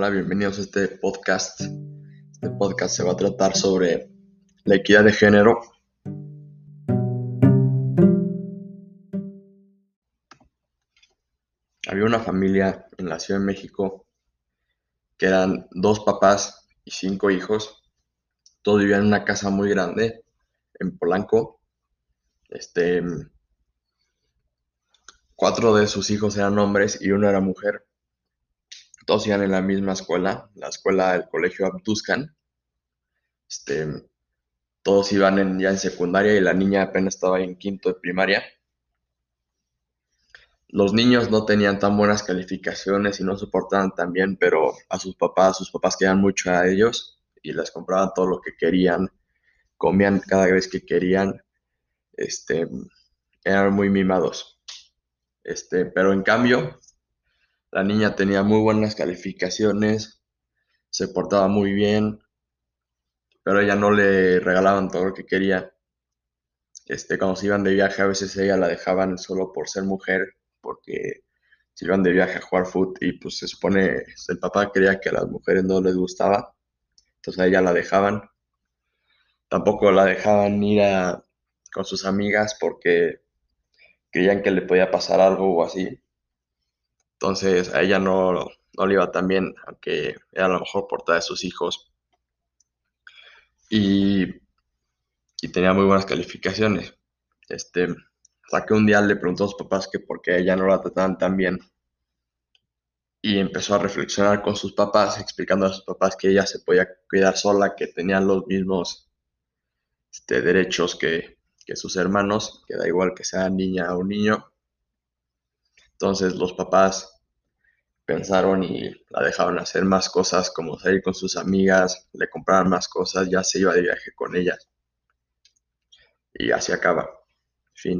Hola, bienvenidos a este podcast. Este podcast se va a tratar sobre la equidad de género. Había una familia en la Ciudad de México que eran dos papás y cinco hijos. Todos vivían en una casa muy grande en Polanco. Este, cuatro de sus hijos eran hombres y uno era mujer. Todos iban en la misma escuela, la escuela del colegio Abduscan. Este, todos iban en, ya en secundaria y la niña apenas estaba en quinto de primaria. Los niños no tenían tan buenas calificaciones y no soportaban tan bien, pero a sus papás, sus papás querían mucho a ellos y les compraban todo lo que querían, comían cada vez que querían, este, eran muy mimados. Este, pero en cambio, la niña tenía muy buenas calificaciones, se portaba muy bien, pero ella no le regalaban todo lo que quería. Este, cuando se iban de viaje, a veces ella la dejaban solo por ser mujer, porque se iban de viaje a jugar fútbol y pues se supone, el papá quería que a las mujeres no les gustaba, entonces a ella la dejaban. Tampoco la dejaban ir a, con sus amigas porque creían que le podía pasar algo o así. Entonces a ella no, no le iba tan bien, aunque era la mejor portada de sus hijos. Y, y tenía muy buenas calificaciones. Este, hasta que un día le preguntó a sus papás que por qué ella no la trataban tan bien. Y empezó a reflexionar con sus papás, explicando a sus papás que ella se podía cuidar sola, que tenían los mismos este, derechos que, que sus hermanos, que da igual que sea niña o niño. Entonces los papás pensaron y la dejaron hacer más cosas como salir con sus amigas, le compraron más cosas, ya se iba de viaje con ellas. Y así acaba. Fin.